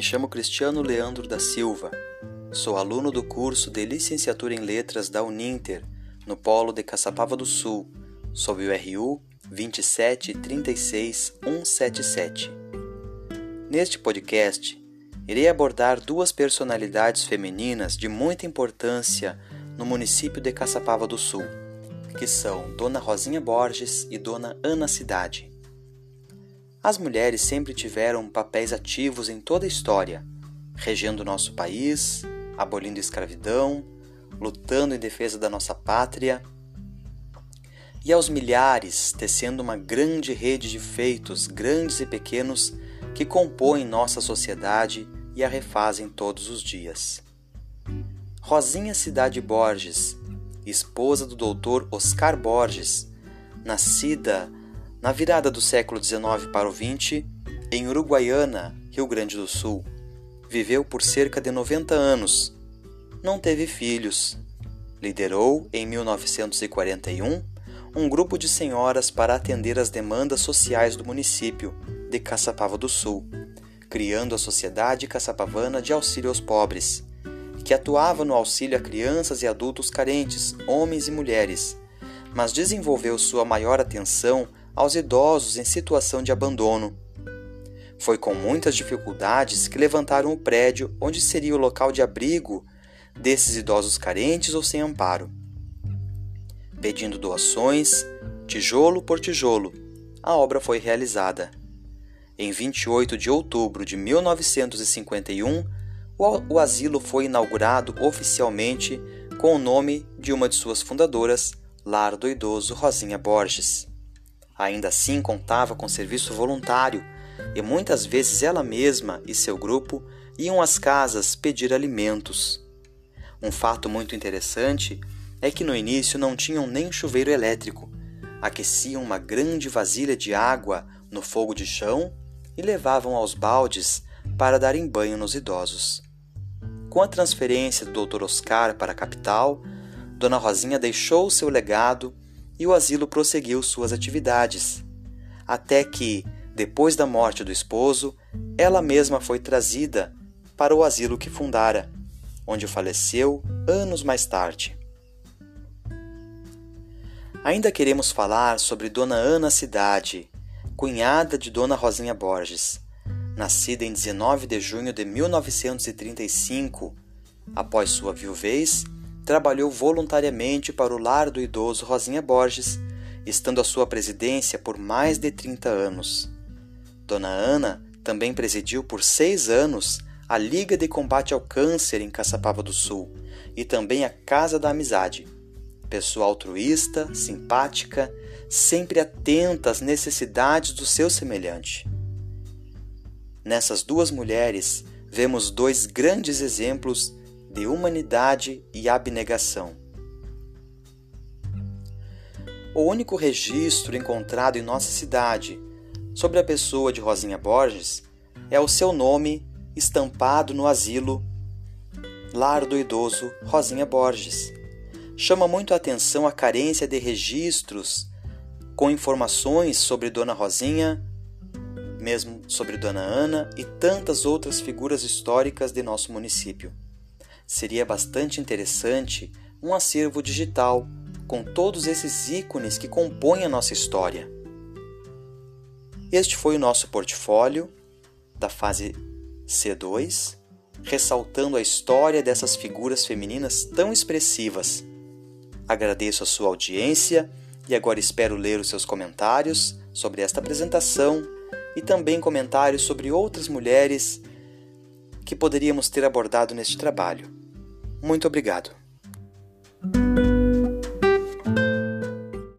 chamo Cristiano Leandro da Silva. Sou aluno do curso de Licenciatura em Letras da Uninter, no Polo de Caçapava do Sul, sob o RU 2736177. Neste podcast, irei abordar duas personalidades femininas de muita importância no município de Caçapava do Sul, que são Dona Rosinha Borges e Dona Ana Cidade. As mulheres sempre tiveram papéis ativos em toda a história, regendo nosso país, abolindo a escravidão, lutando em defesa da nossa pátria, e aos milhares tecendo uma grande rede de feitos, grandes e pequenos, que compõem nossa sociedade e a refazem todos os dias. Rosinha Cidade Borges, esposa do doutor Oscar Borges, nascida na virada do século XIX para o XX, em Uruguaiana, Rio Grande do Sul, viveu por cerca de 90 anos. Não teve filhos. Liderou, em 1941, um grupo de senhoras para atender às demandas sociais do município de Caçapava do Sul, criando a Sociedade Caçapavana de Auxílio aos Pobres, que atuava no auxílio a crianças e adultos carentes, homens e mulheres, mas desenvolveu sua maior atenção aos idosos em situação de abandono. Foi com muitas dificuldades que levantaram o prédio onde seria o local de abrigo desses idosos carentes ou sem amparo. Pedindo doações, tijolo por tijolo, a obra foi realizada. Em 28 de outubro de 1951, o asilo foi inaugurado oficialmente com o nome de uma de suas fundadoras, Lar do Idoso Rosinha Borges. Ainda assim, contava com serviço voluntário e muitas vezes ela mesma e seu grupo iam às casas pedir alimentos. Um fato muito interessante é que no início não tinham nem chuveiro elétrico. Aqueciam uma grande vasilha de água no fogo de chão e levavam aos baldes para darem banho nos idosos. Com a transferência do Dr. Oscar para a capital, Dona Rosinha deixou seu legado e o asilo prosseguiu suas atividades, até que, depois da morte do esposo, ela mesma foi trazida para o asilo que fundara, onde faleceu anos mais tarde. Ainda queremos falar sobre Dona Ana Cidade, cunhada de Dona Rosinha Borges, nascida em 19 de junho de 1935. Após sua viuvez, trabalhou voluntariamente para o lar do idoso Rosinha Borges, estando à sua presidência por mais de 30 anos. Dona Ana também presidiu por seis anos a Liga de Combate ao Câncer em Caçapava do Sul e também a Casa da Amizade. Pessoa altruísta, simpática, sempre atenta às necessidades do seu semelhante. Nessas duas mulheres, vemos dois grandes exemplos de humanidade e abnegação. O único registro encontrado em nossa cidade sobre a pessoa de Rosinha Borges é o seu nome estampado no asilo Lar do Idoso Rosinha Borges. Chama muito a atenção a carência de registros com informações sobre Dona Rosinha, mesmo sobre Dona Ana e tantas outras figuras históricas de nosso município seria bastante interessante um acervo digital com todos esses ícones que compõem a nossa história. Este foi o nosso portfólio da fase C2, ressaltando a história dessas figuras femininas tão expressivas. Agradeço a sua audiência e agora espero ler os seus comentários sobre esta apresentação e também comentários sobre outras mulheres que poderíamos ter abordado neste trabalho. Muito obrigado.